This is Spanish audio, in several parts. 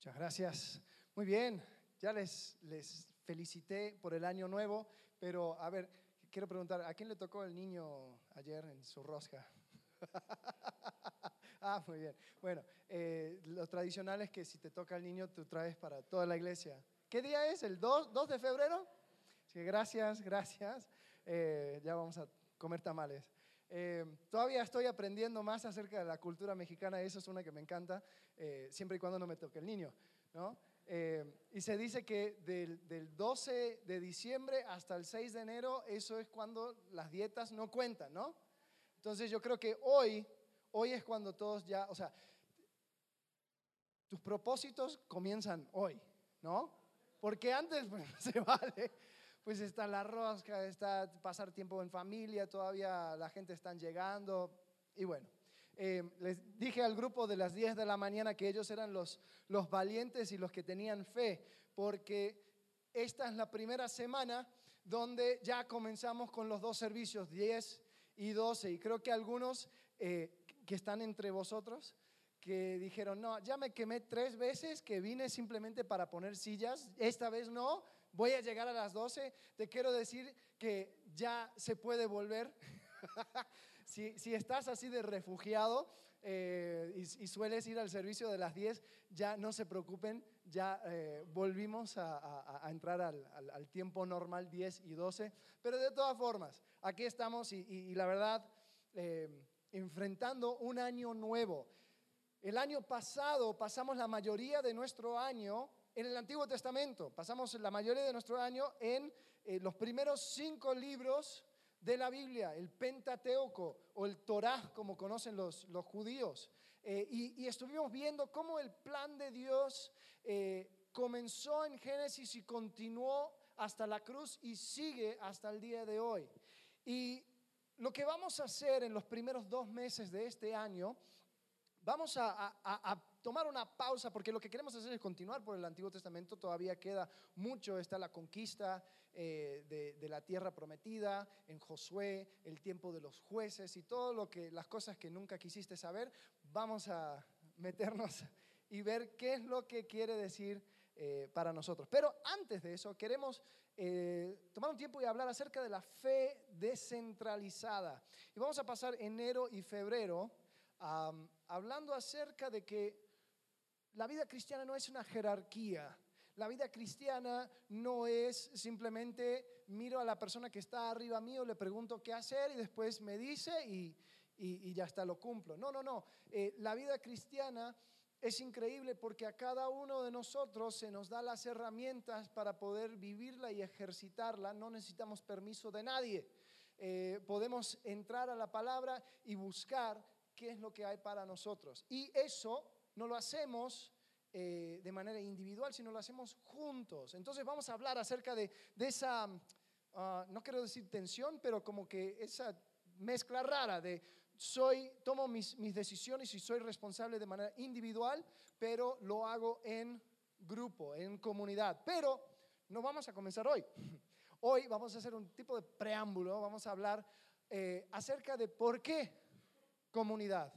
Muchas gracias. Muy bien, ya les, les felicité por el año nuevo, pero a ver, quiero preguntar, ¿a quién le tocó el niño ayer en su rosca? ah, muy bien. Bueno, eh, lo tradicional es que si te toca el niño, tú traes para toda la iglesia. ¿Qué día es? ¿El 2, 2 de febrero? Sí, gracias, gracias. Eh, ya vamos a comer tamales. Eh, todavía estoy aprendiendo más acerca de la cultura mexicana, eso es una que me encanta, eh, siempre y cuando no me toque el niño. ¿no? y se dice que del, del, 12 de diciembre hasta el 6 de enero, eso es cuando las dietas no cuentan, ¿no? Entonces yo creo que hoy, hoy es cuando todos ya, o sea, tus propósitos comienzan hoy, ¿no? Porque antes se vale pues está la rosca, está pasar tiempo en familia, todavía la gente está llegando. Y bueno, eh, les dije al grupo de las 10 de la mañana que ellos eran los, los valientes y los que tenían fe, porque esta es la primera semana donde ya comenzamos con los dos servicios, 10 y 12. Y creo que algunos eh, que están entre vosotros, que dijeron, no, ya me quemé tres veces, que vine simplemente para poner sillas, esta vez no, voy a llegar a las 12, te quiero decir que ya se puede volver. si, si, estás así de refugiado eh, y, sueles ir al servicio de las 10, ya no se preocupen, ya eh, volvimos a, entrar al, tiempo normal 10 y 12. Pero de todas formas, aquí estamos y, y, la verdad, eh, enfrentando un año nuevo. El año pasado pasamos la mayoría de nuestro año en el Antiguo Testamento. Pasamos la mayoría de nuestro año en eh, los primeros cinco libros de la Biblia, el Pentateuco o el Torah, como conocen los, los judíos. Eh, y, estuvimos viendo cómo el plan de Dios eh, comenzó en Génesis y continuó hasta la cruz y sigue hasta el día de hoy. Y lo que vamos a hacer en los primeros dos meses de este año, vamos a, a tomar una pausa porque lo que queremos hacer es continuar por el Antiguo Testamento. Todavía queda mucho. Está la conquista eh, de, la tierra prometida en Josué, el tiempo de los jueces y todo lo que las cosas que nunca quisiste saber. Vamos a meternos y ver qué es lo que quiere decir eh, para nosotros. Pero antes de eso, queremos eh, tomar un tiempo y hablar acerca de la fe descentralizada. Y vamos a pasar enero y febrero hablando acerca de que la vida cristiana no es una jerarquía. La vida cristiana no es simplemente miro a la persona que está arriba mío, le pregunto qué hacer y después me dice y, ya está, lo cumplo. No, no, no. Eh, la vida cristiana es increíble porque a cada uno de nosotros se nos da las herramientas para poder vivirla y ejercitarla. No necesitamos permiso de nadie. Eh, podemos entrar a la palabra y buscar qué es lo que hay para nosotros. Y eso no lo hacemos eh, de manera individual, sino lo hacemos juntos. Entonces vamos a hablar acerca de, esa, ah, no quiero decir tensión, pero como que esa mezcla rara de soy, tomo mis, mis decisiones y soy responsable de manera individual, pero lo hago en grupo, en comunidad. Pero no vamos a comenzar hoy. Hoy vamos a hacer un tipo de preámbulo, vamos a hablar eh, acerca de por qué comunidad.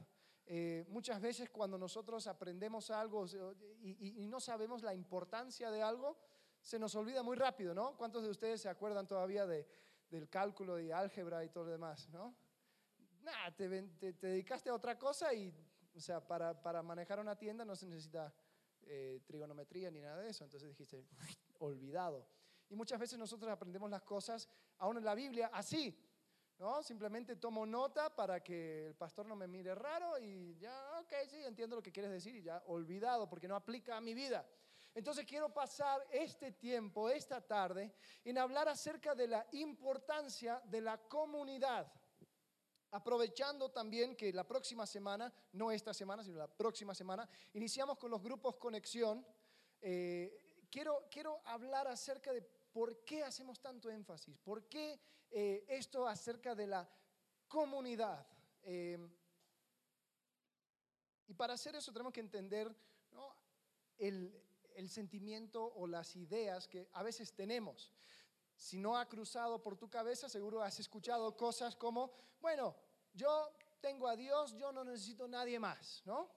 Eh, muchas veces cuando nosotros aprendemos algo y, no sabemos la importancia de algo, se nos olvida muy rápido, ¿no? ¿Cuántos de ustedes se acuerdan todavía de, del cálculo y álgebra y todo lo demás, ¿no? Nada, te, dedicaste a otra cosa y, o sea, para, para manejar una tienda no se necesita eh, trigonometría ni nada de eso, entonces dijiste, olvidado. Y muchas veces nosotros aprendemos las cosas, aún en la Biblia, así. ¿No? Simplemente tomo nota para que el pastor no me mire raro y ya, ok, sí, entiendo lo que quieres decir y ya olvidado porque no aplica a mi vida. Entonces quiero pasar este tiempo, esta tarde, en hablar acerca de la importancia de la comunidad. Aprovechando también que la próxima semana, no esta semana, sino la próxima semana, iniciamos con los grupos Conexión. Eh, quiero, quiero hablar acerca de ¿Por qué hacemos tanto énfasis? ¿Por qué eh, esto acerca de la comunidad? Eh, y para hacer eso tenemos que entender el, el sentimiento o las ideas que a veces tenemos. Si no ha cruzado por tu cabeza, seguro has escuchado cosas como, bueno, yo tengo a Dios, yo no necesito nadie más, ¿no?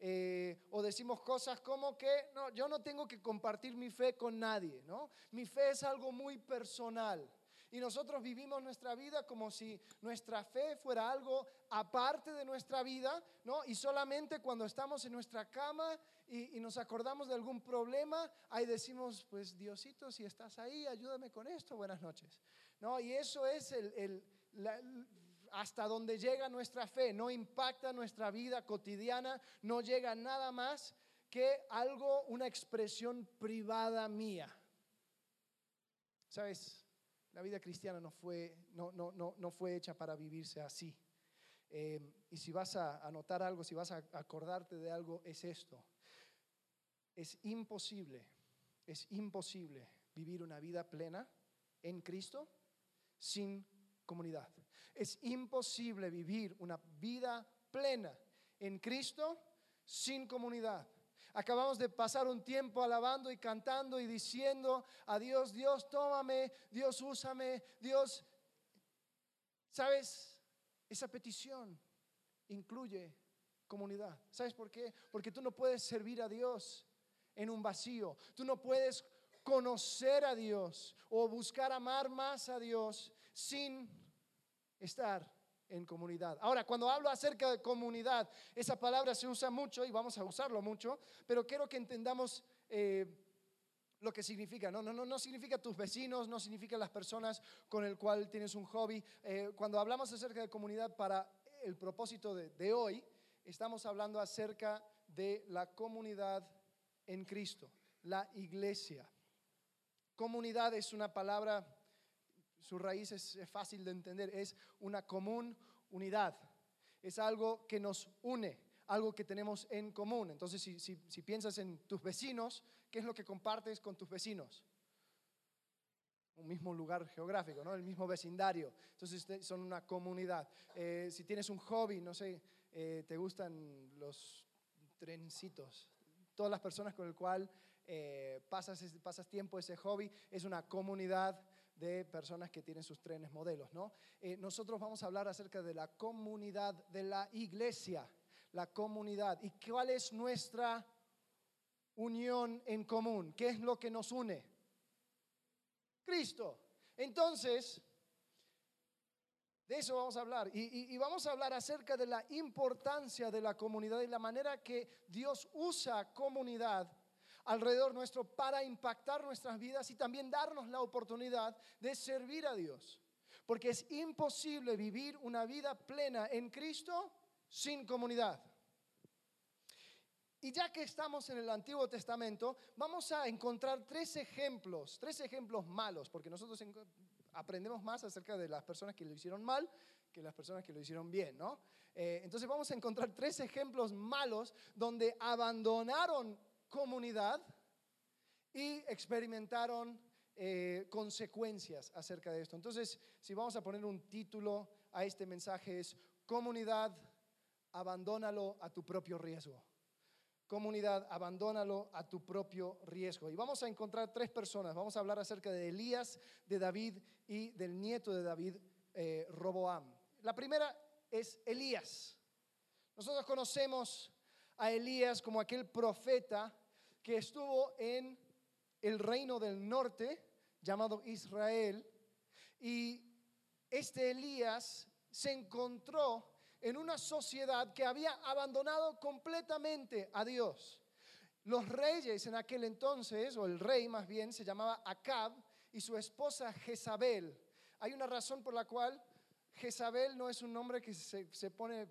Eh, o decimos cosas como que no, yo no tengo que compartir mi fe con nadie, ¿no? Mi fe es algo muy personal. Y nosotros vivimos nuestra vida como si nuestra fe fuera algo aparte de nuestra vida, ¿no? Y solamente cuando estamos en nuestra cama y, nos acordamos de algún problema, ahí decimos, pues Diosito, si estás ahí, ayúdame con esto, buenas noches, ¿no? Y eso es el, hasta donde llega nuestra fe, no impacta nuestra vida cotidiana, no llega nada más que algo, una expresión privada mía. ¿Sabes? La vida cristiana no fue, no, no, no, fue hecha para vivirse así. Eh, y si vas a anotar algo, si vas a acordarte de algo, es esto. Es imposible, es imposible vivir una vida plena en Cristo sin comunidad. Es imposible vivir una vida plena en Cristo sin comunidad. Acabamos de pasar un tiempo alabando y cantando y diciendo a Dios, Dios, tómame, Dios, úsame, Dios. ¿Sabes? Esa petición incluye comunidad. ¿Sabes por qué? Porque tú no puedes servir a Dios en un vacío. Tú no puedes conocer a Dios o buscar amar más a Dios sin estar en comunidad. Ahora, cuando hablo acerca de comunidad, esa palabra se usa mucho y vamos a usarlo mucho, pero quiero que entendamos eh, lo que significa. No, no, no, no significa tus vecinos, no significa las personas con el cual tienes un hobby. Eh, cuando hablamos acerca de comunidad para el propósito de, de hoy, estamos hablando acerca de la comunidad en Cristo, la iglesia. Comunidad es una palabra su raíz es, fácil de entender, es una común unidad, es algo que nos une, algo que tenemos en común. Entonces, si, piensas en tus vecinos, ¿qué es lo que compartes con tus vecinos? un mismo lugar geográfico, ¿no? el mismo vecindario. Entonces son una comunidad. Eh, si tienes un hobby, no sé, eh, te gustan los trencitos, todas las personas con el cual eh, pasas, pasas tiempo ese hobby, es una comunidad de personas que tienen sus trenes modelos, ¿no? Eh, nosotros vamos a hablar acerca de la comunidad de la iglesia, la comunidad. ¿Y cuál es nuestra unión en común? ¿Qué es lo que nos une? Cristo. Entonces, de eso vamos a hablar. Y, y, vamos a hablar acerca de la importancia de la comunidad y la manera que Dios usa comunidad alrededor nuestro para impactar nuestras vidas y también darnos la oportunidad de servir a Dios. Porque es imposible vivir una vida plena en Cristo sin comunidad. Y ya que estamos en el Antiguo Testamento, vamos a encontrar tres ejemplos, tres ejemplos malos, porque nosotros aprendemos más acerca de las personas que lo hicieron mal que las personas que lo hicieron bien, ¿no? Eh, entonces vamos a encontrar tres ejemplos malos donde abandonaron comunidad y experimentaron eh, consecuencias acerca de esto. Entonces, si vamos a poner un título a este mensaje es Comunidad, abandónalo a tu propio riesgo. Comunidad, abandónalo a tu propio riesgo. Y vamos a encontrar tres personas. Vamos a hablar acerca de Elías, de David y del nieto de David, eh, Roboam. La primera es Elías. Nosotros conocemos a Elías como aquel profeta que estuvo en el reino del norte llamado Israel y este Elías se encontró en una sociedad que había abandonado completamente a Dios. Los reyes en aquel entonces, o el rey más bien, se llamaba Acab y su esposa Jezabel. Hay una razón por la cual Jezabel no es un nombre que se, se pone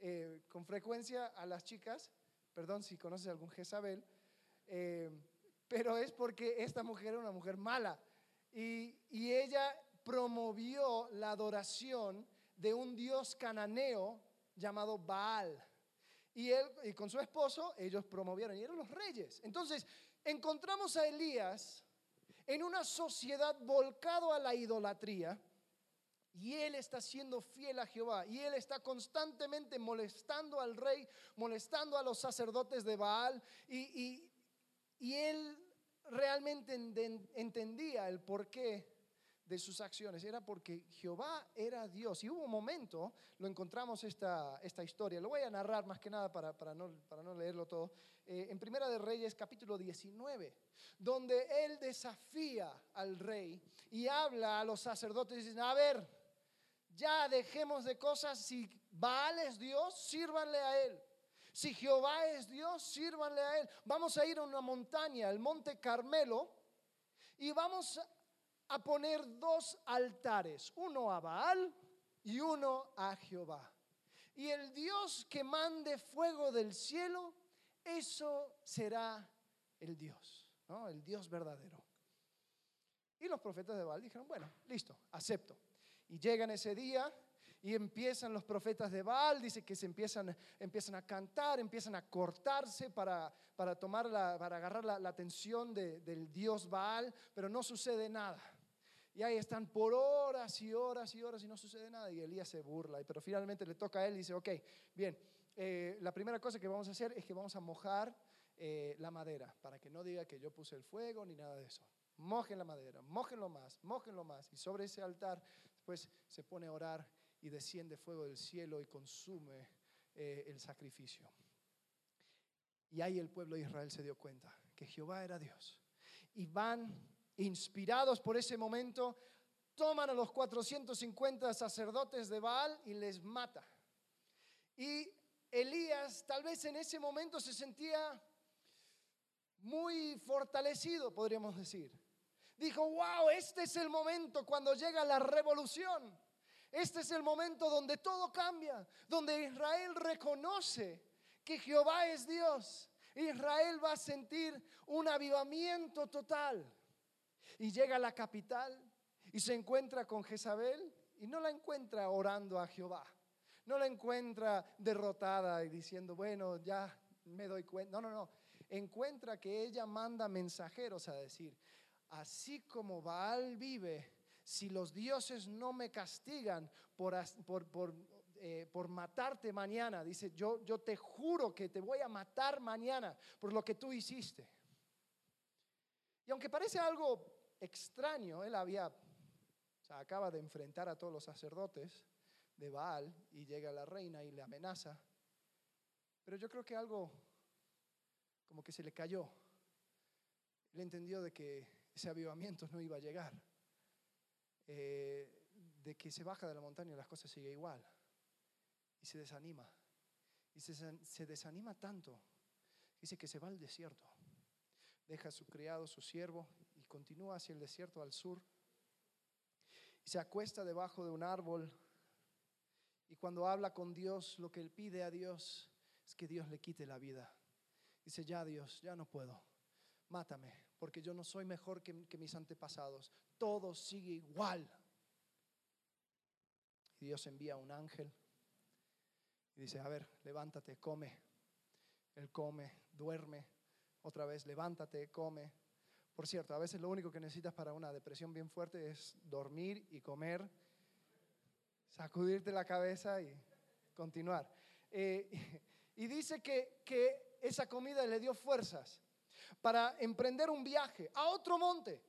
eh, con frecuencia a las chicas, perdón si conoces algún Jezabel, eh, pero es porque esta mujer era una mujer mala y, ella promovió la adoración de un dios cananeo llamado Baal. Y él y con su esposo ellos promovieron y eran los reyes. Entonces, encontramos a Elías en una sociedad volcado a la idolatría y él está siendo fiel a Jehová. Y él está constantemente molestando al rey, molestando a los sacerdotes de Baal. Y, y, él realmente entendía el porqué de sus acciones era porque Jehová era Dios. Y hubo un momento, lo encontramos esta, esta historia, lo voy a narrar más que nada para, para, no, para no, leerlo todo, eh, en Primera de Reyes capítulo 19, donde él desafía al rey y habla a los sacerdotes y dice, a ver, ya dejemos de cosas, si Baal es Dios, sírvanle a él. Si Jehová es Dios, sírvanle a él. Vamos a ir a una montaña, el monte Carmelo, y vamos a poner dos altares, uno a Baal y uno a Jehová. Y el Dios que mande fuego del cielo, eso será el Dios, ¿no? el Dios verdadero. Y los profetas de Baal dijeron, bueno, listo, acepto. Y llegan ese día y empiezan los profetas de Baal, dice que se empiezan, empiezan a cantar, empiezan a cortarse para, para, tomar la, para agarrar la, atención del dios Baal, pero no sucede nada. Y ahí están por horas y horas y horas y no sucede nada. Y Elías se burla. Pero finalmente le toca a él y dice, ok, bien, eh, la primera cosa que vamos a hacer es que vamos a mojar eh, la madera para que no diga que yo puse el fuego ni nada de eso. Mojen la madera, mojenlo más, mojenlo más. Y sobre ese altar, pues se pone a orar y desciende fuego del cielo y consume eh, el sacrificio. Y ahí el pueblo de Israel se dio cuenta que Jehová era Dios. Y van inspirados por ese momento, toman a los 450 sacerdotes de Baal y les mata. Y Elías tal vez en ese momento se sentía muy fortalecido, podríamos decir. Dijo, wow, este es el momento cuando llega la revolución. Este es el momento donde todo cambia, donde Israel reconoce que Jehová es Dios. Israel va a sentir un avivamiento total y llega a la capital y se encuentra con Jezabel y no la encuentra orando a Jehová. No la encuentra derrotada y diciendo, bueno, ya me doy cuenta. No, no, no. Encuentra que ella manda mensajeros a decir, así como Baal vive, si los dioses no me castigan por, por, por, eh, por matarte mañana, dice, yo, yo te juro que te voy a matar mañana por lo que tú hiciste. Y aunque parece algo extraño. Él había, o sea, acaba de enfrentar a todos los sacerdotes de Baal y llega la reina y le amenaza. Pero yo creo que algo como que se le cayó. Él entendió de que ese avivamiento no iba a llegar. Eh, de que se baja de la montaña y las cosas siguen igual. Y se desanima. Y se, se desanima tanto. Dice que se va al desierto. Deja a su criado, su siervo, continúa hacia el desierto al sur y se acuesta debajo de un árbol y cuando habla con Dios, lo que él pide a Dios es que Dios le quite la vida. Dice, ya Dios, ya no puedo, mátame, porque yo no soy mejor que, mis antepasados, todo sigue igual. Y Dios envía un ángel y dice, a ver, levántate, come. Él come, duerme, otra vez, levántate, come. Por cierto, a veces lo único que necesitas para una depresión bien fuerte es dormir y comer, sacudirte la cabeza y continuar. Eh, y dice que, que esa comida le dio fuerzas para emprender un viaje a otro monte.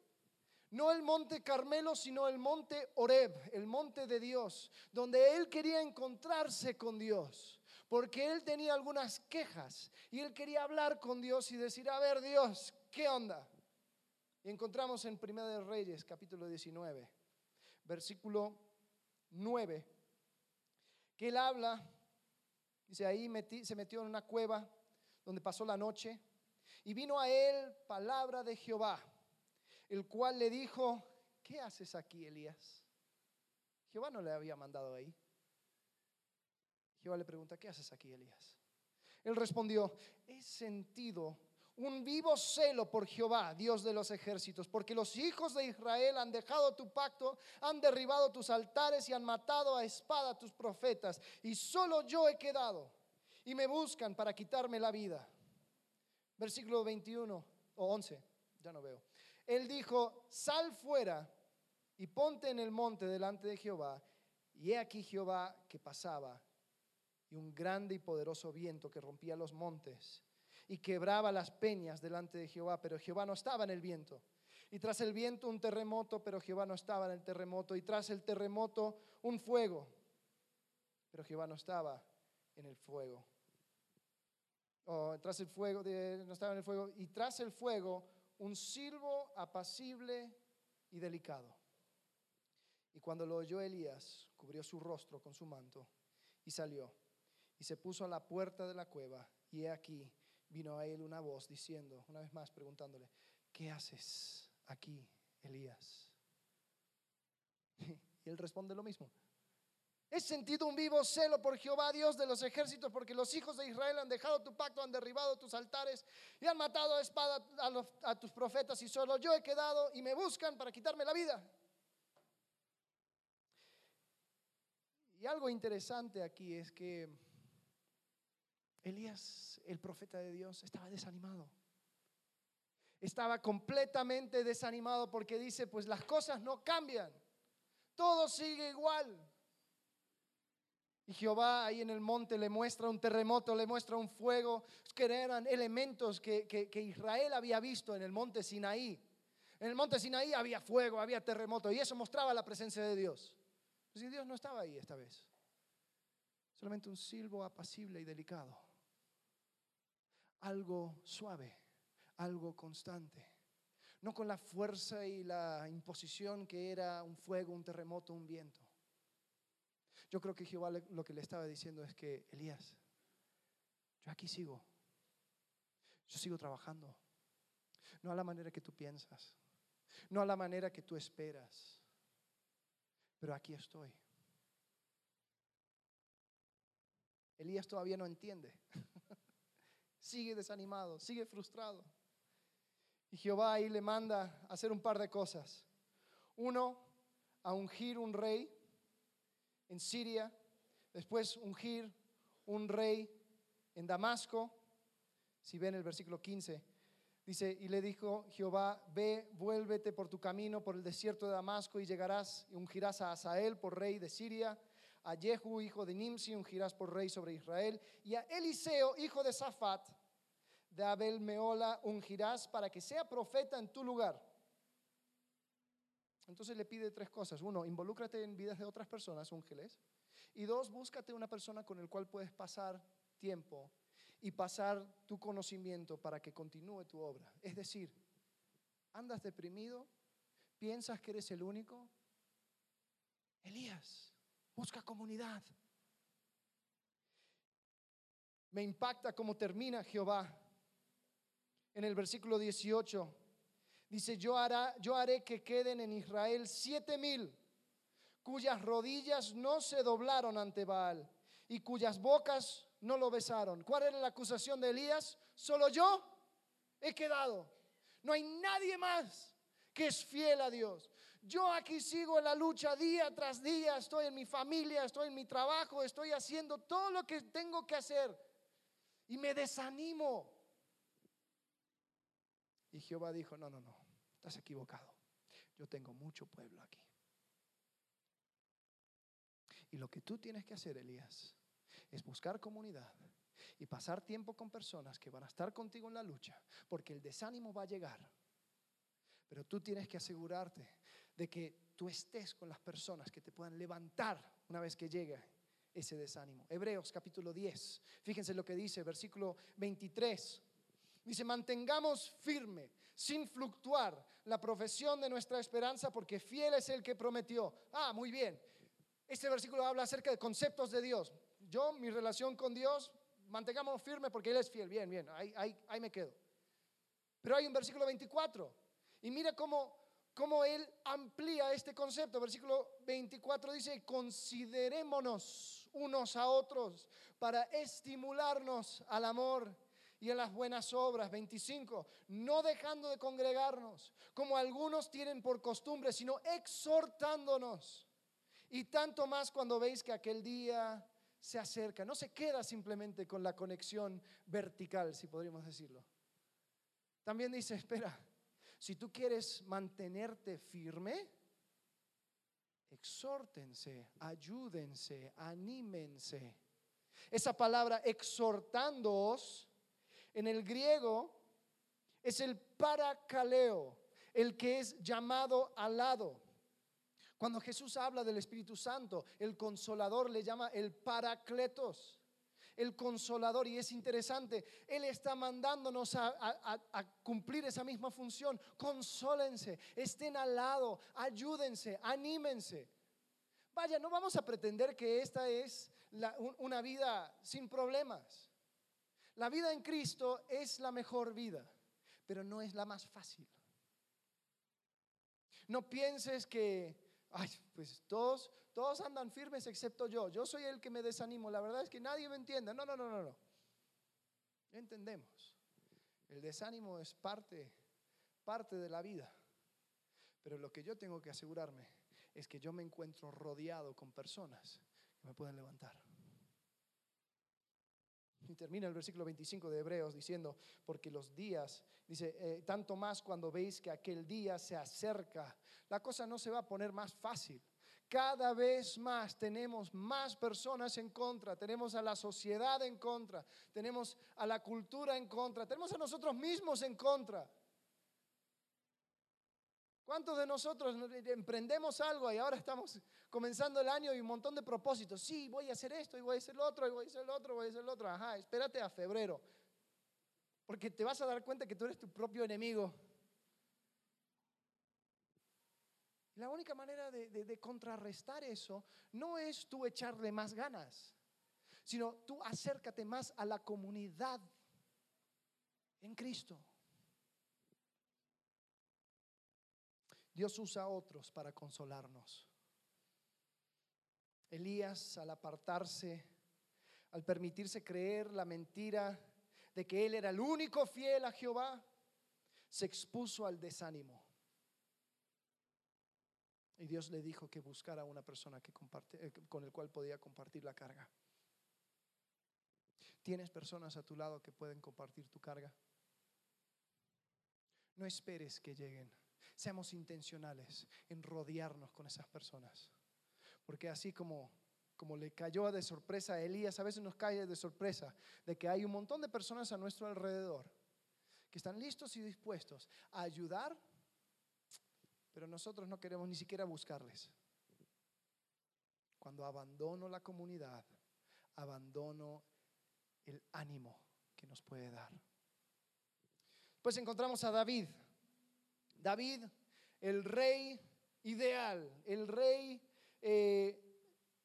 No el monte Carmelo, sino el monte Oreb, el monte de Dios, donde él quería encontrarse con Dios, porque él tenía algunas quejas y él quería hablar con Dios y decir, a ver Dios, ¿qué onda? Y encontramos en Primera de Reyes, capítulo 19, versículo 9, que él habla, dice, ahí se metió en una cueva donde pasó la noche, y vino a él palabra de Jehová, el cual le dijo, ¿qué haces aquí, Elías? Jehová no le había mandado ahí. Jehová le pregunta, ¿qué haces aquí, Elías? Él respondió, he sentido un vivo celo por Jehová, Dios de los ejércitos, porque los hijos de Israel han dejado tu pacto, han derribado tus altares y han matado a espada a tus profetas, y solo yo he quedado, y me buscan para quitarme la vida. Versículo 21 o 11, ya no veo. Él dijo, sal fuera y ponte en el monte delante de Jehová, y he aquí Jehová que pasaba, y un grande y poderoso viento que rompía los montes y quebraba las peñas delante de Jehová, pero Jehová no estaba en el viento. Y tras el viento un terremoto, pero Jehová no estaba en el terremoto. Y tras el terremoto un fuego, pero Jehová no estaba en el fuego. O tras el fuego, no estaba en el fuego. Y tras el fuego un silbo apacible y delicado. Y cuando lo oyó Elías, cubrió su rostro con su manto y salió. Y se puso a la puerta de la cueva. Y he aquí, vino a él una voz diciendo, una vez más preguntándole, ¿qué haces aquí, Elías? Y él responde lo mismo. He sentido un vivo celo por Jehová, Dios de los ejércitos, porque los hijos de Israel han dejado tu pacto, han derribado tus altares y han matado a espada a, tus profetas y solo yo he quedado y me buscan para quitarme la vida. Y algo interesante aquí es que Elías, el profeta de Dios, estaba desanimado. Estaba completamente desanimado porque dice, pues las cosas no cambian, todo sigue igual. Y Jehová ahí en el monte le muestra un terremoto, le muestra un fuego, que eran elementos que, Israel había visto en el monte Sinaí. En el monte Sinaí había fuego, había terremoto y eso mostraba la presencia de Dios. Si Dios no estaba ahí esta vez. Solamente un silbo apacible y delicado. Algo suave, algo constante. No con la fuerza y la imposición que era un fuego, un terremoto, un viento. Yo creo que Jehová lo que le estaba diciendo es que, Elías, yo aquí sigo. Yo sigo trabajando. No a la manera que tú piensas. No a la manera que tú esperas pero aquí estoy. Elías todavía no entiende. sigue desanimado, sigue frustrado. Y Jehová ahí le manda a hacer un par de cosas. Uno, a ungir un rey en Siria, después ungir un rey en Damasco. Si ven el versículo 15, Dice, y le dijo Jehová, ve, vuélvete por tu camino por el desierto de Damasco y llegarás y ungirás a Asael por rey de Siria, a Jehu, hijo de Nimsi, ungirás por rey sobre Israel, y a Eliseo, hijo de Safat, de Abel Meola, ungirás para que sea profeta en tu lugar. Entonces le pide tres cosas. Uno, involúcrate en vidas de otras personas, úngeles. Y dos, búscate una persona con el cual puedes pasar tiempo y pasar tu conocimiento para que continúe tu obra. Es decir, andas deprimido, piensas que eres el único. Elías, busca comunidad. Me impacta cómo termina Jehová. En el versículo 18 dice, yo, hará, yo haré que queden en Israel siete mil cuyas rodillas no se doblaron ante Baal y cuyas bocas no lo besaron. ¿Cuál era la acusación de Elías? Solo yo he quedado. No hay nadie más que es fiel a Dios. Yo aquí sigo en la lucha día tras día, estoy en mi familia, estoy en mi trabajo, estoy haciendo todo lo que tengo que hacer y me desanimo. Y Jehová dijo, no, no, no, estás equivocado. Yo tengo mucho pueblo aquí. Y lo que tú tienes que hacer, Elías, es buscar comunidad y pasar tiempo con personas que van a estar contigo en la lucha, porque el desánimo va a llegar. Pero tú tienes que asegurarte de que tú estés con las personas que te puedan levantar una vez que llegue ese desánimo. Hebreos capítulo 10, fíjense lo que dice, versículo 23. Dice, mantengamos firme, sin fluctuar, la profesión de nuestra esperanza, porque fiel es el que prometió. Ah, muy bien. Este versículo habla acerca de conceptos de Dios yo, mi relación con Dios, mantengamos firme porque Él es fiel. Bien, bien, ahí, ahí, me quedo. Pero hay un versículo 24. Y mira cómo, cómo Él amplía este concepto. Versículo 24 dice, considerémonos unos a otros para estimularnos al amor y a las buenas obras. 25, no dejando de congregarnos, como algunos tienen por costumbre, sino exhortándonos. Y tanto más cuando veis que aquel día se acerca, no se queda simplemente con la conexión vertical, si podríamos decirlo. También dice, espera, si tú quieres mantenerte firme, exhórtense, ayúdense, anímense. Esa palabra exhortándoos en el griego es el paracaleo, el que es llamado al lado. Cuando Jesús habla del Espíritu Santo, el consolador le llama el paracletos, el consolador. Y es interesante, Él está mandándonos a, cumplir esa misma función. Consólense, estén al lado, ayúdense, anímense. Vaya, no vamos a pretender que esta es una vida sin problemas. La vida en Cristo es la mejor vida, pero no es la más fácil. No pienses que, ay, pues todos, todos andan firmes excepto yo. Yo soy el que me desanimo. La verdad es que nadie me entiende. No, no, no, no, no. Entendemos. El desánimo es parte, parte de la vida. Pero lo que yo tengo que asegurarme es que yo me encuentro rodeado con personas que me pueden levantar. Y termina el versículo 25 de Hebreos diciendo, porque los días, dice, eh, tanto más cuando veis que aquel día se acerca, la cosa no se va a poner más fácil. Cada vez más tenemos más personas en contra, tenemos a la sociedad en contra, tenemos a la cultura en contra, tenemos a nosotros mismos en contra. ¿Cuántos de nosotros emprendemos algo y ahora estamos comenzando el año y un montón de propósitos? Sí, voy a hacer esto y voy a hacer lo otro y voy a hacer lo otro, voy a hacer lo otro. Ajá, espérate a febrero. Porque te vas a dar cuenta que tú eres tu propio enemigo. La única manera de, de contrarrestar eso no es tú echarle más ganas, sino tú acércate más a la comunidad en Cristo. Dios usa a otros para consolarnos. Elías, al apartarse, al permitirse creer la mentira de que él era el único fiel a Jehová, se expuso al desánimo. Y Dios le dijo que buscara una persona eh, con el cual podía compartir la carga. ¿Tienes personas a tu lado que pueden compartir tu carga? No esperes que lleguen. Seamos intencionales en rodearnos con esas personas. Porque así como, como le cayó de sorpresa a Elías, a veces nos cae de sorpresa de que hay un montón de personas a nuestro alrededor que están listos y dispuestos a ayudar, pero nosotros no queremos ni siquiera buscarles. Cuando abandono la comunidad, abandono el ánimo que nos puede dar. Pues encontramos a David. David, el rey ideal, el rey eh,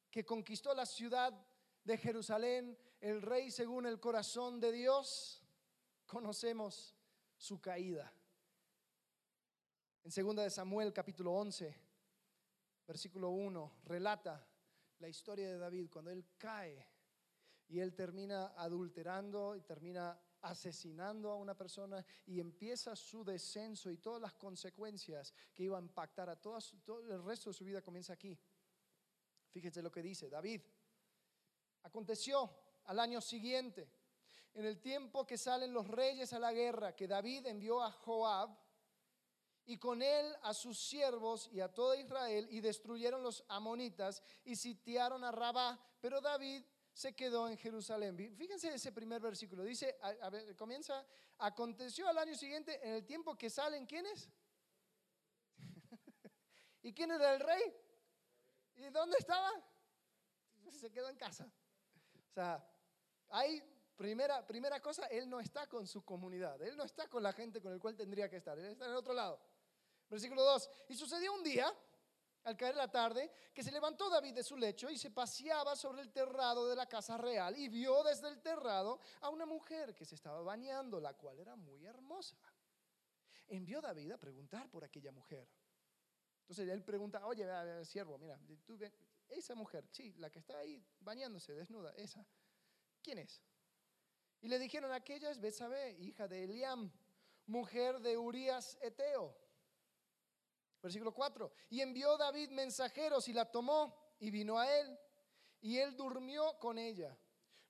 que conquistó la ciudad de Jerusalén, el rey según el corazón de Dios, conocemos su caída. En 2 de Samuel capítulo 11, versículo 1, relata la historia de David cuando él cae y él termina adulterando y termina asesinando a una persona y empieza su descenso y todas las consecuencias que iba a impactar a todo el resto de su vida comienza aquí. Fíjense lo que dice David. Aconteció al año siguiente, en el tiempo que salen los reyes a la guerra, que David envió a Joab y con él a sus siervos y a toda Israel y destruyeron los amonitas y sitiaron a Rabá, pero David se quedó en Jerusalén. Fíjense ese primer versículo. Dice, comienza, aconteció al año siguiente, en el tiempo que salen, ¿quiénes? ¿Y quién era el rey? ¿Y dónde estaba? Se quedó en casa. O sea, hay primera, primera cosa, él no está con su comunidad, él no está con la gente con el cual tendría que estar, él está en el otro lado. Versículo 2. Y sucedió un día al caer la tarde, que se levantó David de su lecho y se paseaba sobre el terrado de la casa real y vio desde el terrado a una mujer que se estaba bañando, la cual era muy hermosa. Envió David a preguntar por aquella mujer. Entonces él pregunta, oye, siervo, mira, tú esa mujer, sí, la que está ahí bañándose desnuda, esa, ¿quién es? Y le dijeron, aquella es Betsabé, hija de Eliam, mujer de Urías Eteo. Versículo 4. Y envió David mensajeros y la tomó y vino a él. Y él durmió con ella.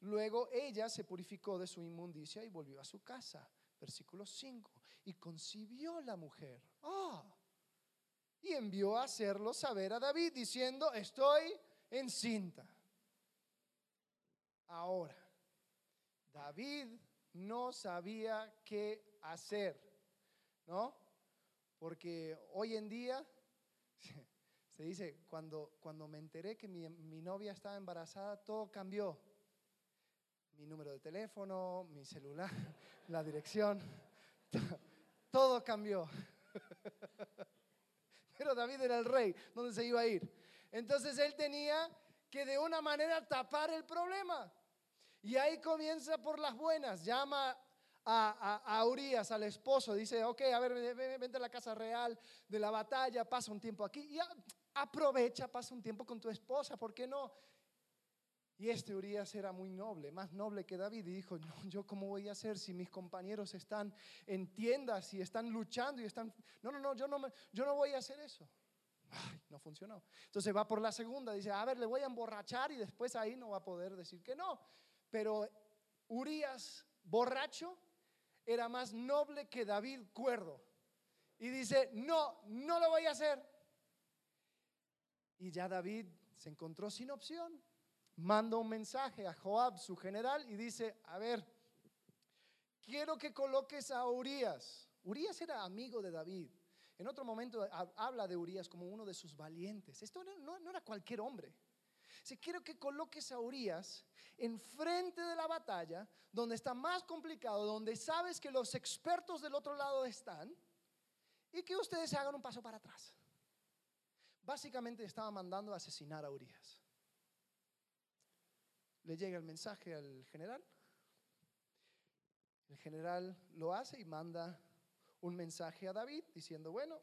Luego ella se purificó de su inmundicia y volvió a su casa. Versículo 5. Y concibió la mujer. Ah. Y envió a hacerlo saber a David diciendo, estoy encinta. Ahora, David no sabía qué hacer, ¿no? Porque hoy en día se dice, cuando, cuando me enteré que mi, mi novia estaba embarazada, todo cambió. Mi número de teléfono, mi celular, la dirección, todo cambió. Pero David era el rey, ¿dónde se iba a ir? Entonces él tenía que de una manera tapar el problema. Y ahí comienza por las buenas, llama a, a, Urias, al esposo, dice, ok, a ver, vente a la casa real de la batalla, pasa un tiempo aquí, y aprovecha, pasa un tiempo con tu esposa, ¿por qué no? Y este Urias era muy noble, más noble que David, y dijo, yo cómo voy a hacer si mis compañeros están en tiendas y están luchando y están, no, no, no, yo no, yo no voy a hacer eso. Ay, no funcionó. Entonces va por la segunda, dice, a ver, le voy a emborrachar y después ahí no va a poder decir que no. Pero Urias, borracho, era más noble que David cuerdo. Y dice, no, no lo voy a hacer. Y ya David se encontró sin opción. Manda un mensaje a Joab, su general, y dice, a ver, quiero que coloques a Urias. Urias era amigo de David. En otro momento habla de Urias como uno de sus valientes. Esto no, no era cualquier hombre. Si quiero que coloques a Urias enfrente de la batalla, donde está más complicado, donde sabes que los expertos del otro lado están, y que ustedes hagan un paso para atrás. Básicamente estaba mandando asesinar a Urias. Le llega el mensaje al general. El general lo hace y manda un mensaje a David diciendo, bueno,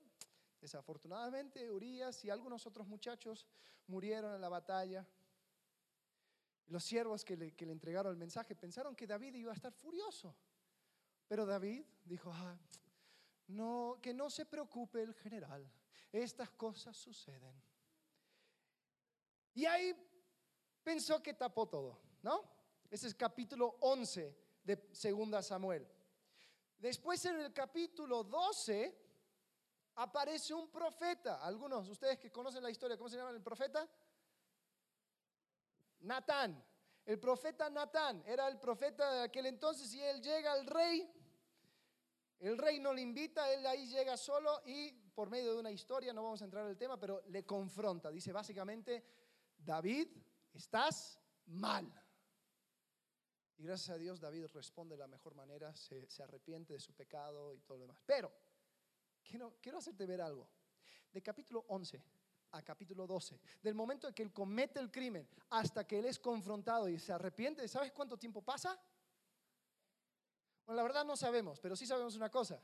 Desafortunadamente, Urias y algunos otros muchachos murieron en la batalla. Los siervos que le, entregaron el mensaje pensaron que David iba a estar furioso. Pero David dijo, ah, no, que no se preocupe el general, estas cosas suceden. Y ahí pensó que tapó todo, ¿no? Ese es capítulo 11 de Segunda Samuel. Después en el capítulo 12 aparece un profeta. Algunos de ustedes que conocen la historia, ¿cómo se llama el profeta? Natán. El profeta Natán era el profeta de aquel entonces y él llega al rey. El rey no le invita, él ahí llega solo y por medio de una historia, no vamos a entrar en el tema, pero le confronta. Dice básicamente, David, estás mal. Y gracias a Dios David responde de la mejor manera, se, se arrepiente de su pecado y todo lo demás. Pero quiero, quiero hacerte ver algo. De capítulo 11 a capítulo 12, del momento en que él comete el crimen hasta que él es confrontado y se arrepiente, ¿sabes cuánto tiempo pasa? Bueno, la verdad no sabemos, pero sí sabemos una cosa.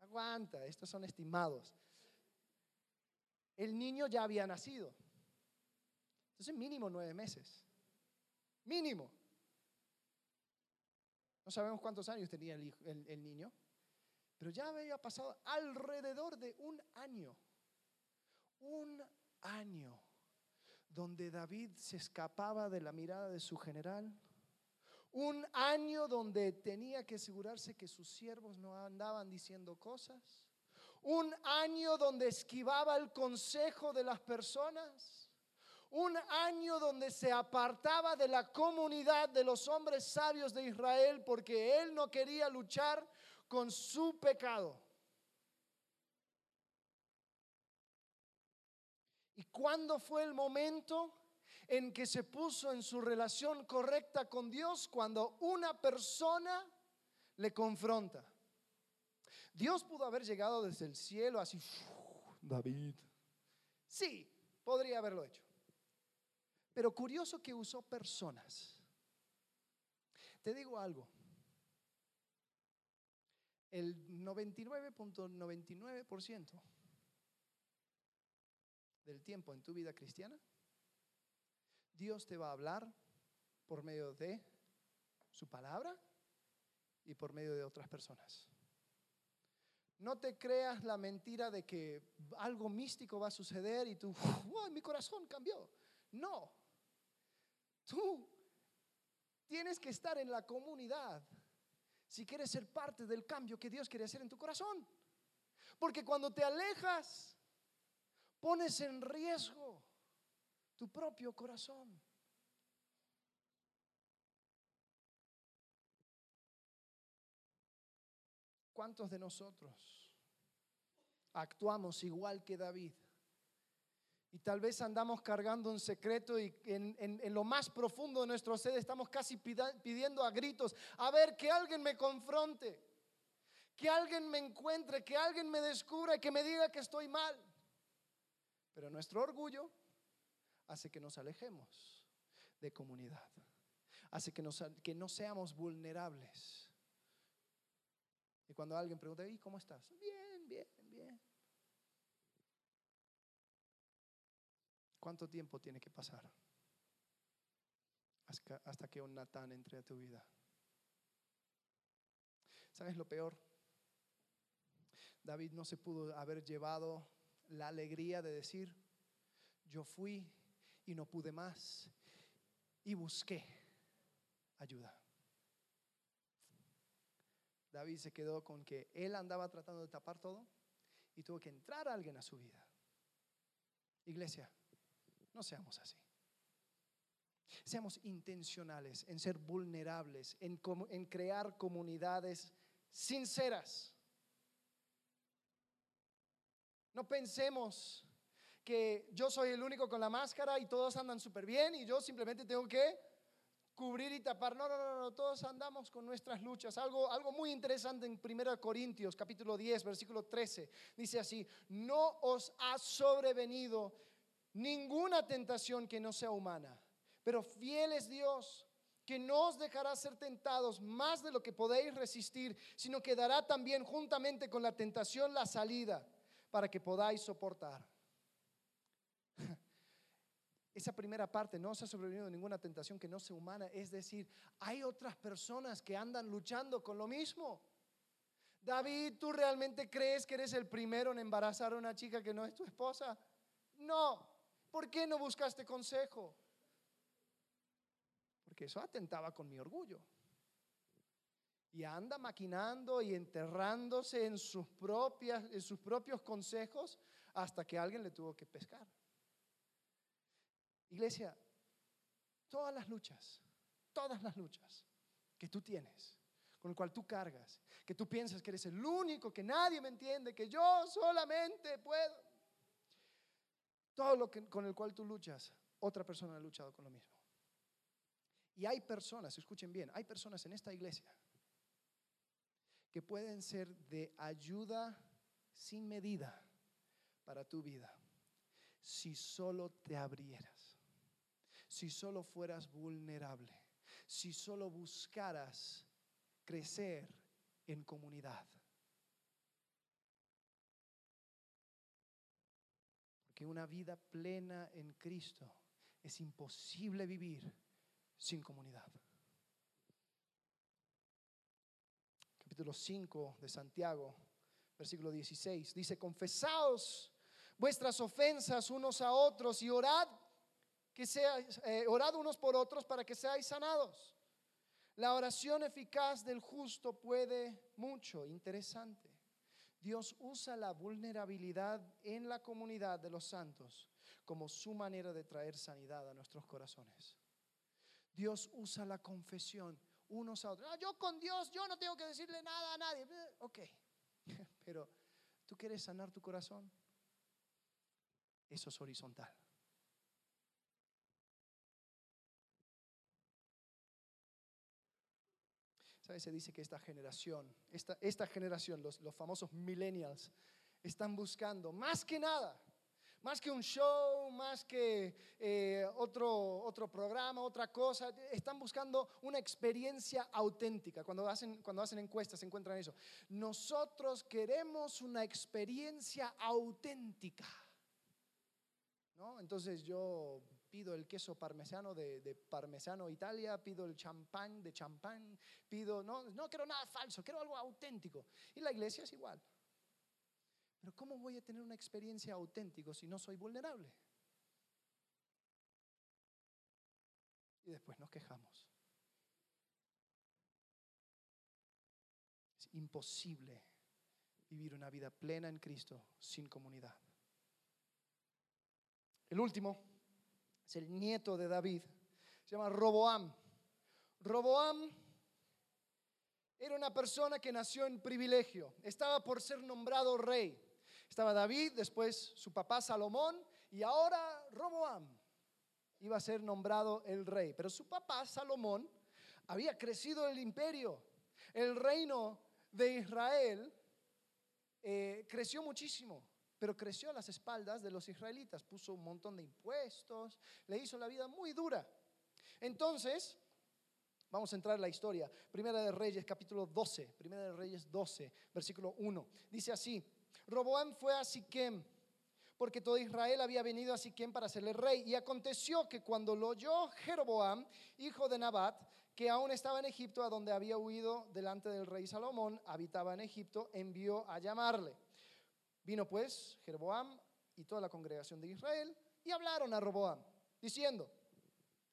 Aguanta, estos son estimados. El niño ya había nacido. Entonces mínimo nueve meses. Mínimo. No sabemos cuántos años tenía el, el niño. Pero ya había pasado alrededor de un año, un año, donde David se escapaba de la mirada de su general, un año donde tenía que asegurarse que sus siervos no andaban diciendo cosas, un año donde esquivaba el consejo de las personas, un año donde se apartaba de la comunidad de los hombres sabios de Israel porque él no quería luchar con su pecado. ¿Y cuándo fue el momento en que se puso en su relación correcta con Dios? Cuando una persona le confronta. Dios pudo haber llegado desde el cielo así, David. Sí, podría haberlo hecho. Pero curioso que usó personas. Te digo algo, el 99.99% del tiempo en tu vida cristiana, Dios te va a hablar por medio de su palabra y por medio de otras personas. No te creas la mentira de que algo místico va a suceder y tú, mi corazón cambió. No, tú tienes que estar en la comunidad si quieres ser parte del cambio que Dios quiere hacer en tu corazón. Porque cuando te alejas, pones en riesgo tu propio corazón. ¿Cuántos de nosotros actuamos igual que David? Y tal vez andamos cargando un secreto y en, lo más profundo de nuestro ser estamos casi pidiendo a gritos, a ver, que alguien me confronte, que alguien me encuentre, que alguien me descubra que me diga que estoy mal. Pero nuestro orgullo hace que nos alejemos de comunidad, hace que, que no seamos vulnerables. Y cuando alguien pregunta, ¿y cómo estás? Bien, bien, bien. ¿Cuánto tiempo tiene que pasar hasta que un Natán entre a tu vida? ¿Sabes lo peor? David no se pudo haber llevado la alegría de decir, yo fui y no pude más y busqué ayuda. David se quedó con que él andaba tratando de tapar todo y tuvo que entrar alguien a su vida. Iglesia, no seamos así. Seamos intencionales en ser vulnerables, en, en crear comunidades sinceras. No pensemos que yo soy el único con la máscara y todos andan súper bien y yo simplemente tengo que cubrir y tapar. No, no, no, no, todos andamos con nuestras luchas. Algo, algo muy interesante en 1 Corintios capítulo 10, versículo 13. Dice así, no os ha sobrevenido ninguna tentación que no sea humana, pero fiel es Dios que no os dejará ser tentados más de lo que podéis resistir, sino que dará también juntamente con la tentación la salida para que podáis soportar. Esa primera parte, no os ha sobrevenido ninguna tentación que no sea humana, es decir, hay otras personas que andan luchando con lo mismo. David, ¿tú realmente crees que eres el primero en embarazar a una chica que no es tu esposa? No. ¿Por qué no buscaste consejo? Porque eso atentaba con mi orgullo. Y anda maquinando y enterrándose en sus, propias, en sus propios consejos hasta que alguien le tuvo que pescar. Iglesia, todas las luchas, todas las luchas que tú tienes, con el cual tú cargas, que tú piensas que eres el único, que nadie me entiende, que yo solamente puedo. Todo lo que, con el cual tú luchas, otra persona ha luchado con lo mismo. Y hay personas, escuchen bien, hay personas en esta iglesia que pueden ser de ayuda sin medida para tu vida si solo te abrieras, si solo fueras vulnerable, si solo buscaras crecer en comunidad. Que una vida plena en Cristo es imposible vivir sin comunidad. Capítulo 5 de Santiago, versículo 16, dice, confesaos vuestras ofensas unos a otros y orad que seáis, eh, orad unos por otros para que seáis sanados. La oración eficaz del justo puede mucho, interesante. Dios usa la vulnerabilidad en la comunidad de los santos como su manera de traer sanidad a nuestros corazones. Dios usa la confesión unos a otros. Ah, yo con Dios, yo no tengo que decirle nada a nadie. Ok, pero ¿tú quieres sanar tu corazón? Eso es horizontal. Se dice que esta generación, esta, esta generación, los, los famosos millennials, están buscando más que nada, más que un show, más que eh, otro, otro programa, otra cosa, están buscando una experiencia auténtica. Cuando hacen, cuando hacen encuestas se encuentran eso. Nosotros queremos una experiencia auténtica. ¿No? Entonces yo pido el queso parmesano de, parmesano Italia, pido el champán de champán, pido, no, no quiero nada falso, quiero algo auténtico. Y la iglesia es igual. Pero ¿cómo voy a tener una experiencia auténtica si no soy vulnerable? Y después nos quejamos. Es imposible vivir una vida plena en Cristo sin comunidad. El último es el nieto de David, se llama Roboam. Roboam era una persona que nació en privilegio, estaba por ser nombrado rey. Estaba David, después su papá Salomón y ahora Roboam iba a ser nombrado el rey. Pero su papá Salomón había crecido el imperio, el reino de Israel eh, creció muchísimo, pero creció a las espaldas de los israelitas, puso un montón de impuestos, le hizo la vida muy dura. Entonces, vamos a entrar en la historia. Primera de Reyes, capítulo 12, Primera de Reyes 12, versículo 1. Dice así, Roboam fue a Siquem, porque todo Israel había venido a Siquem para hacerle rey. Y aconteció que cuando lo oyó Jeroboam, hijo de Nabat, que aún estaba en Egipto, a donde había huido delante del rey Salomón, habitaba en Egipto, envió a llamarle. Vino pues Jeroboam y toda la congregación de Israel y hablaron a Roboam, diciendo,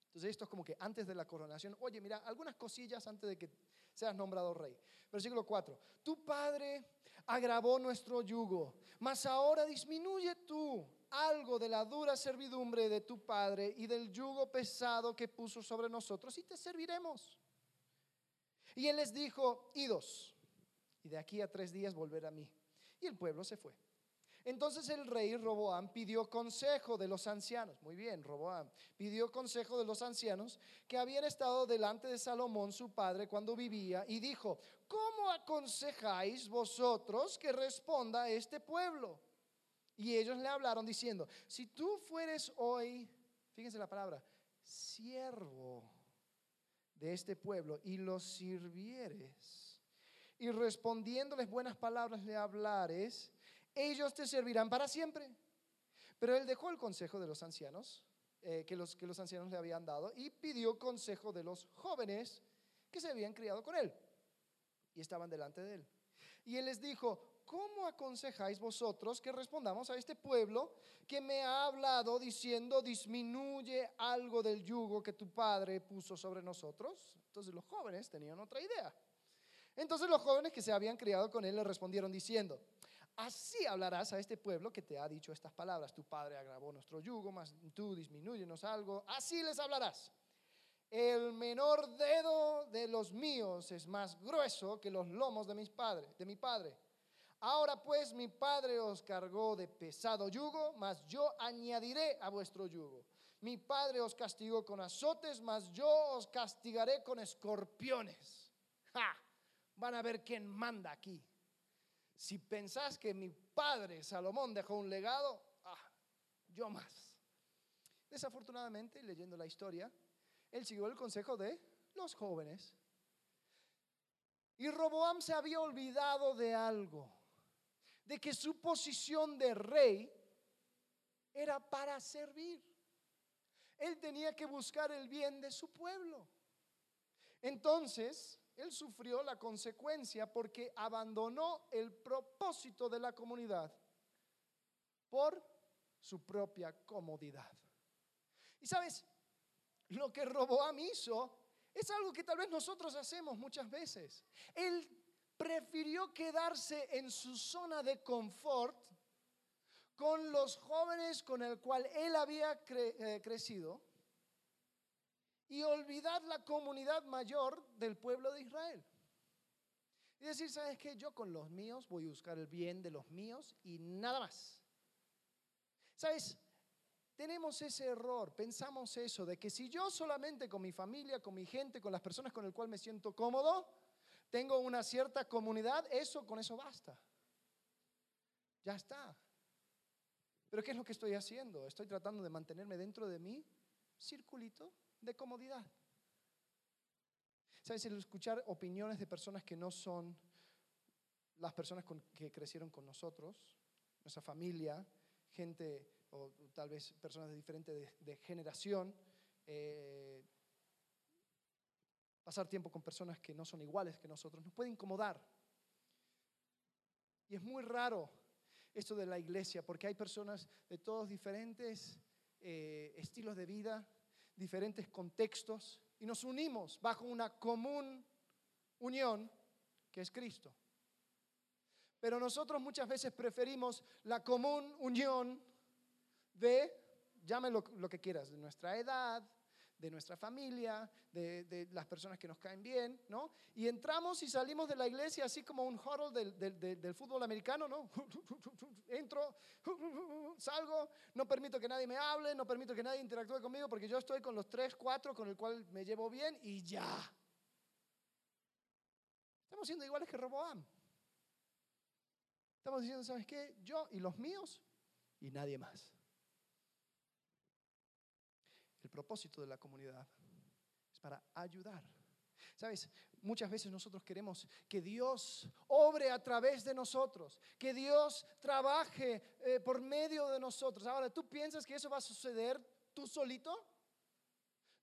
entonces esto es como que antes de la coronación, oye, mira, algunas cosillas antes de que seas nombrado rey. Versículo 4, tu padre agravó nuestro yugo, mas ahora disminuye tú algo de la dura servidumbre de tu Padre y del yugo pesado que puso sobre nosotros y te serviremos. Y él les dijo, idos, y de aquí a tres días volver a mí. Y el pueblo se fue. Entonces el rey Roboam pidió consejo de los ancianos. Muy bien, Roboam pidió consejo de los ancianos que habían estado delante de Salomón, su padre, cuando vivía, y dijo, ¿cómo aconsejáis vosotros que responda este pueblo? Y ellos le hablaron diciendo, si tú fueres hoy, fíjense la palabra, siervo de este pueblo y los sirvieres, y respondiéndoles buenas palabras le hablares, ellos te servirán para siempre. Pero él dejó el consejo de los ancianos, eh, que, los, que los ancianos le habían dado, y pidió consejo de los jóvenes que se habían criado con él y estaban delante de él. Y él les dijo, ¿cómo aconsejáis vosotros que respondamos a este pueblo que me ha hablado diciendo, disminuye algo del yugo que tu padre puso sobre nosotros? Entonces los jóvenes tenían otra idea. Entonces los jóvenes que se habían criado con él le respondieron diciendo, así hablarás a este pueblo que te ha dicho estas palabras, tu padre agravó nuestro yugo, mas tú disminuyenos algo, así les hablarás. El menor dedo de los míos es más grueso que los lomos de mis padres, de mi padre. Ahora pues mi padre os cargó de pesado yugo, mas yo añadiré a vuestro yugo. Mi padre os castigó con azotes, mas yo os castigaré con escorpiones. ¡Ja! Van a ver quién manda aquí. Si pensás que mi padre Salomón dejó un legado, ah, yo más. Desafortunadamente, leyendo la historia, él siguió el consejo de los jóvenes. Y Roboam se había olvidado de algo de que su posición de rey era para servir. Él tenía que buscar el bien de su pueblo. Entonces, él sufrió la consecuencia porque abandonó el propósito de la comunidad por su propia comodidad. Y sabes, lo que Roboam hizo es algo que tal vez nosotros hacemos muchas veces. Él prefirió quedarse en su zona de confort con los jóvenes con el cual él había eh, crecido y olvidar la comunidad mayor del pueblo de Israel. Y decir, ¿sabes qué? Yo con los míos voy a buscar el bien de los míos y nada más. ¿Sabes? Tenemos ese error, pensamos eso, de que si yo solamente con mi familia, con mi gente, con las personas con el cual me siento cómodo, tengo una cierta comunidad, eso con eso basta. Ya está. Pero ¿qué es lo que estoy haciendo? Estoy tratando de mantenerme dentro de mi circulito de comodidad. ¿Sabes? El escuchar opiniones de personas que no son las personas que crecieron con nosotros, nuestra familia, gente o tal vez personas de diferente generación, eh, pasar tiempo con personas que no son iguales que nosotros, nos puede incomodar. Y es muy raro esto de la iglesia, porque hay personas de todos diferentes eh, estilos de vida, diferentes contextos, y nos unimos bajo una común unión que es Cristo. Pero nosotros muchas veces preferimos la común unión de, llámelo lo que quieras, de nuestra edad, de nuestra familia, de, las personas que nos caen bien, ¿no? Y entramos y salimos de la iglesia así como un huddle del, del fútbol americano, ¿no? Entro, salgo, no permito que nadie me hable, no permito que nadie interactúe conmigo porque yo estoy con los tres, cuatro con el cual me llevo bien y ya. Estamos siendo iguales que Roboam. Estamos diciendo, ¿sabes qué? Yo y los míos y nadie más. El propósito de la comunidad es para ayudar. Sabes, muchas veces nosotros queremos que Dios obre a través de nosotros, que Dios trabaje eh, por medio de nosotros. Ahora, ¿tú piensas que eso va a suceder tú solito?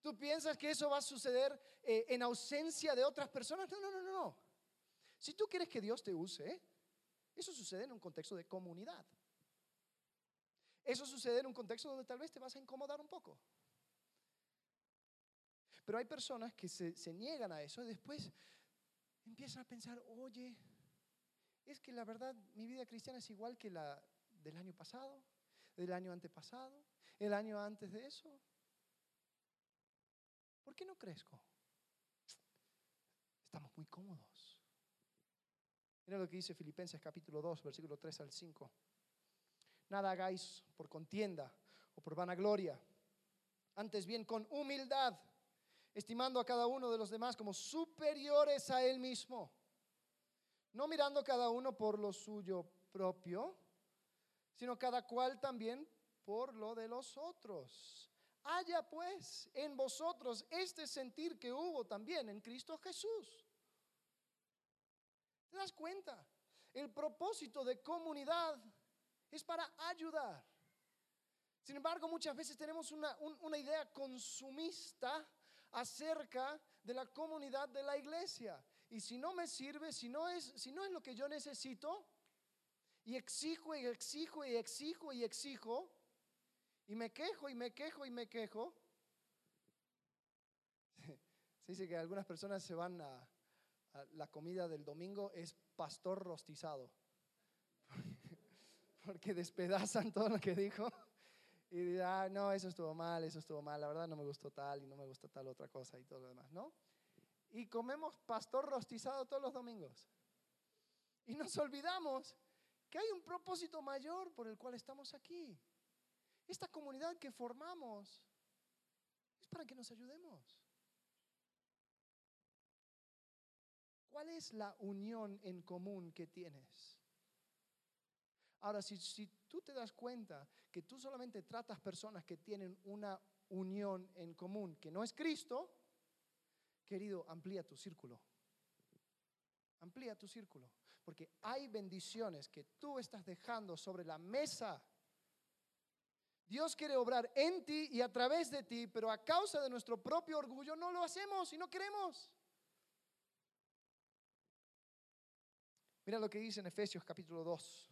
¿Tú piensas que eso va a suceder eh, en ausencia de otras personas? No, no, no, no. Si tú quieres que Dios te use, eso sucede en un contexto de comunidad. Eso sucede en un contexto donde tal vez te vas a incomodar un poco. Pero hay personas que se, niegan a eso y después empiezan a pensar, oye, es que la verdad mi vida cristiana es igual que la del año pasado, del año antepasado, el año antes de eso. ¿Por qué no crezco? Estamos muy cómodos. Mira lo que dice Filipenses capítulo 2, versículo 3 al 5. Nada hagáis por contienda o por vanagloria, antes bien con humildad, estimando a cada uno de los demás como superiores a él mismo, no mirando cada uno por lo suyo propio, sino cada cual también por lo de los otros. Haya pues en vosotros este sentir que hubo también en Cristo Jesús ¿Te das cuenta? El propósito de comunidad es para ayudar. Sin embargo, muchas veces tenemos una, idea consumista acerca de la comunidad de la iglesia. Y si no me sirve, si no es, si no es lo que yo necesito, y exijo y exijo y exijo y exijo, y me quejo y me quejo y me quejo, se dice que algunas personas se van a, la comida del domingo es pastor rostizado. Porque despedazan todo lo que dijo y dirán, ah, no, eso estuvo mal, eso estuvo mal, la verdad no me gustó tal y no me gustó tal otra cosa y todo lo demás, ¿no? Y comemos pastor rostizado todos los domingos. Y nos olvidamos que hay un propósito mayor por el cual estamos aquí. Esta comunidad que formamos es para que nos ayudemos. ¿Cuál es la unión en común que tienes? Ahora, si, si tú te das cuenta que tú solamente tratas personas que tienen una unión en común, que no es Cristo, querido, amplía tu círculo. Amplía tu círculo. Porque hay bendiciones que tú estás dejando sobre la mesa. Dios quiere obrar en ti y a través de ti, pero a causa de nuestro propio orgullo no lo hacemos y no queremos. Mira lo que dice en Efesios capítulo 2,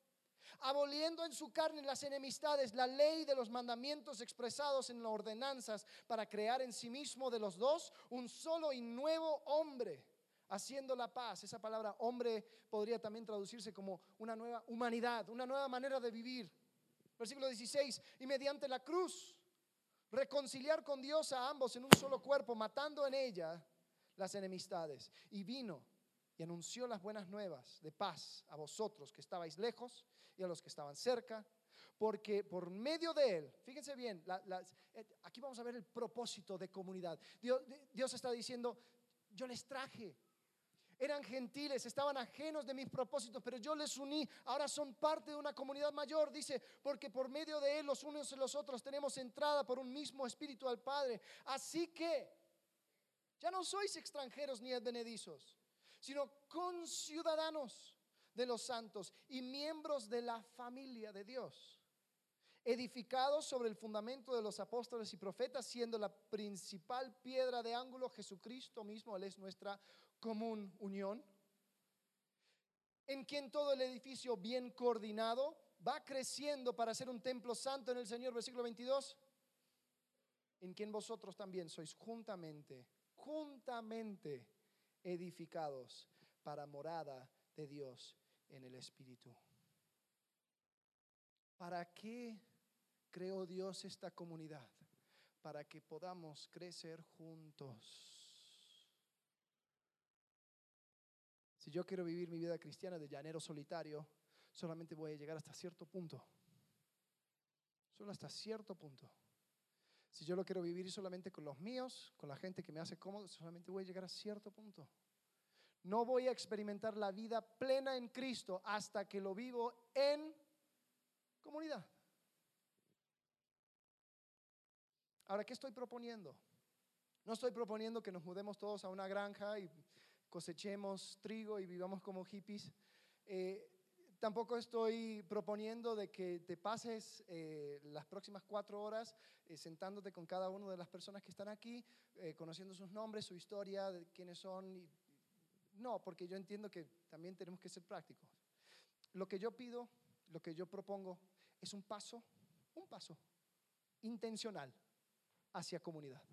aboliendo en su carne las enemistades, la ley de los mandamientos expresados en las ordenanzas, para crear en sí mismo de los dos un solo y nuevo hombre, haciendo la paz. Esa palabra hombre podría también traducirse como una nueva humanidad, una nueva manera de vivir. Versículo 16, y mediante la cruz, reconciliar con Dios a ambos en un solo cuerpo, matando en ella las enemistades. Y vino y anunció las buenas nuevas de paz a vosotros que estabais lejos a los que estaban cerca, porque por medio de él, fíjense bien, eh, aquí vamos a ver el propósito de comunidad. Dios, Dios está diciendo, yo les traje, eran gentiles, estaban ajenos de mis propósitos, pero yo les uní, ahora son parte de una comunidad mayor, dice, porque por medio de Él los unos y los otros tenemos entrada por un mismo espíritu al Padre. Así que ya no sois extranjeros ni advenedizos, sino conciudadanos de los santos y miembros de la familia de Dios, edificados sobre el fundamento de los apóstoles y profetas, siendo la principal piedra de ángulo Jesucristo mismo, Él es nuestra común unión. en quien todo el edificio bien coordinado va creciendo para ser un templo santo en el Señor, versículo 22, en quien vosotros también sois juntamente, juntamente edificados para morada de Dios en el Espíritu. ¿Para qué creó Dios esta comunidad? Para que podamos crecer juntos. Si yo quiero vivir mi vida cristiana de llanero solitario, solamente voy a llegar hasta cierto punto. Solo hasta cierto punto. Si yo lo quiero vivir solamente con los míos, con la gente que me hace cómodo, solamente voy a llegar a cierto punto. No voy a experimentar la vida plena en Cristo hasta que lo vivo en comunidad. Ahora, ¿qué estoy proponiendo? No estoy proponiendo que nos mudemos todos a una granja y cosechemos trigo y vivamos como hippies. Eh, tampoco estoy proponiendo de que te pases eh, las próximas cuatro horas eh, sentándote con cada una de las personas que están aquí, conociendo sus nombres, su historia, de quiénes son. No, porque yo entiendo que también tenemos que ser prácticos. Lo que yo pido, lo que yo propongo, es un paso, un paso intencional hacia comunidad.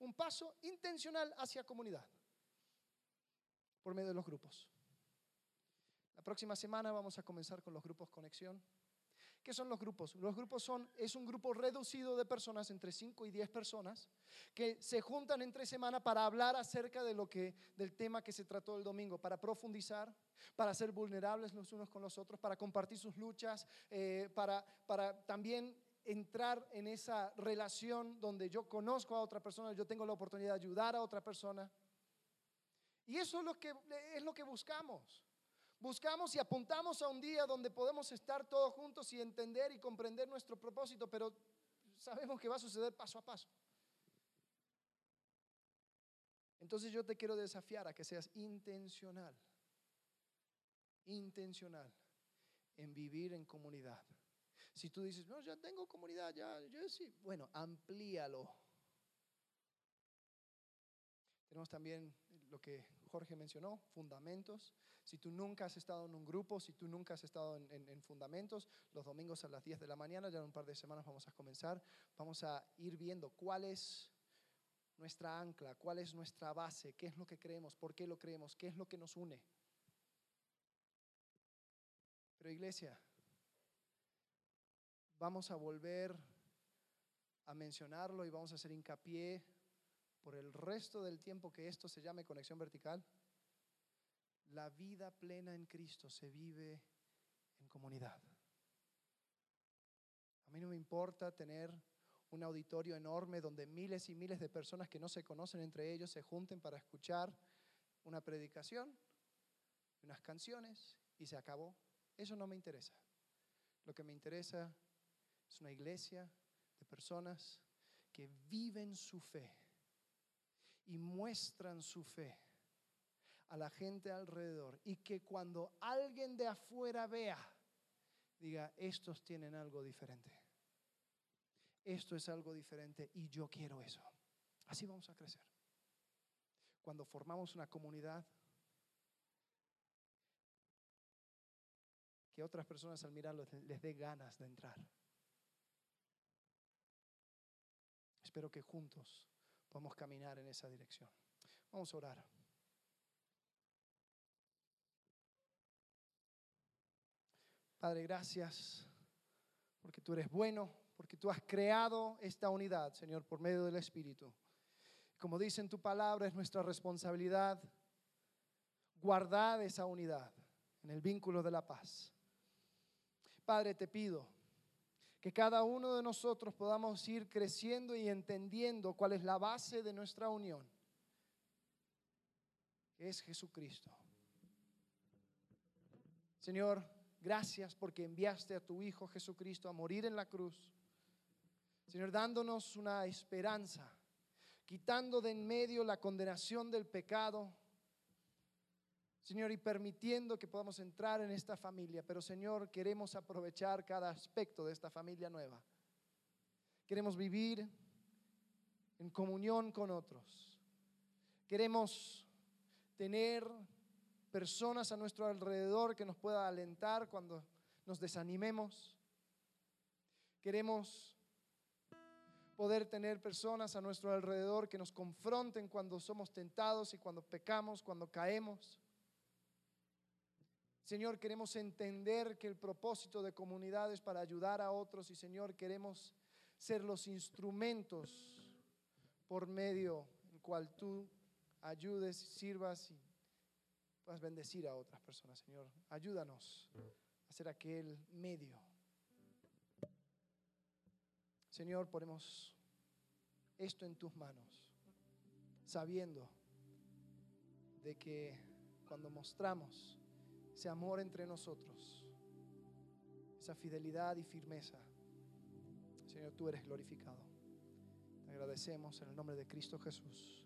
Un paso intencional hacia comunidad por medio de los grupos. La próxima semana vamos a comenzar con los grupos conexión. ¿Qué son los grupos? Los grupos son, es un grupo reducido de personas, entre 5 y 10 personas, que se juntan entre semana para hablar acerca de lo que, del tema que se trató el domingo, para profundizar, para ser vulnerables los unos con los otros, para compartir sus luchas, eh, para, para también entrar en esa relación donde yo conozco a otra persona, yo tengo la oportunidad de ayudar a otra persona. Y eso es lo que, es lo que buscamos. Buscamos y apuntamos a un día donde podemos estar todos juntos y entender y comprender nuestro propósito, pero sabemos que va a suceder paso a paso. Entonces yo te quiero desafiar a que seas intencional, intencional en vivir en comunidad. Si tú dices, no, ya tengo comunidad, ya, yo sí, bueno, amplíalo. Tenemos también lo que Jorge mencionó, fundamentos. Si tú nunca has estado en un grupo, si tú nunca has estado en, fundamentos, los domingos a las 10 de la mañana, ya en un par de semanas vamos a comenzar, vamos a ir viendo cuál es nuestra ancla, cuál es nuestra base, qué es lo que creemos, por qué lo creemos, qué es lo que nos une. Pero iglesia, vamos a volver a mencionarlo y vamos a hacer hincapié por el resto del tiempo que esto se llame conexión vertical, la vida plena en Cristo se vive en comunidad. A mí no me importa tener un auditorio enorme donde miles y miles de personas que no se conocen entre ellos se junten para escuchar una predicación, unas canciones y se acabó. Eso no me interesa. Lo que me interesa es una iglesia de personas que viven su fe y muestran su fe a la gente alrededor y que cuando alguien de afuera vea, diga, estos tienen algo diferente. Esto es algo diferente y yo quiero eso. Así vamos a crecer. Cuando formamos una comunidad, que otras personas al mirarlo les dé ganas de entrar. Espero que juntos a caminar en esa dirección. Vamos a orar. Padre, gracias porque tú eres bueno, porque tú has creado esta unidad, Señor, por medio del Espíritu. Como dice en tu palabra, es nuestra responsabilidad guardar esa unidad en el vínculo de la paz. Padre, te pido que cada uno de nosotros podamos ir creciendo y entendiendo cuál es la base de nuestra unión, que es Jesucristo. Señor, gracias porque enviaste a tu Hijo Jesucristo a morir en la cruz. Señor, dándonos una esperanza, quitando de en medio la condenación del pecado Señor, y permitiendo que podamos entrar en esta familia. Pero Señor, queremos aprovechar cada aspecto de esta familia nueva. Queremos vivir en comunión con otros. Queremos tener personas a nuestro alrededor que nos pueda alentar cuando nos desanimemos. Queremos poder tener personas a nuestro alrededor que nos confronten cuando somos tentados y cuando pecamos, cuando caemos. Señor, queremos entender que el propósito de comunidad es para ayudar a otros y Señor, queremos ser los instrumentos por medio en cual tú ayudes, sirvas puedas bendecir a otras personas, Señor. Ayúdanos a ser aquel medio. Señor, ponemos esto en tus manos, sabiendo de que cuando mostramos ese amor entre nosotros, esa fidelidad y firmeza, Señor, tú eres glorificado. Te agradecemos en el nombre de Cristo Jesús.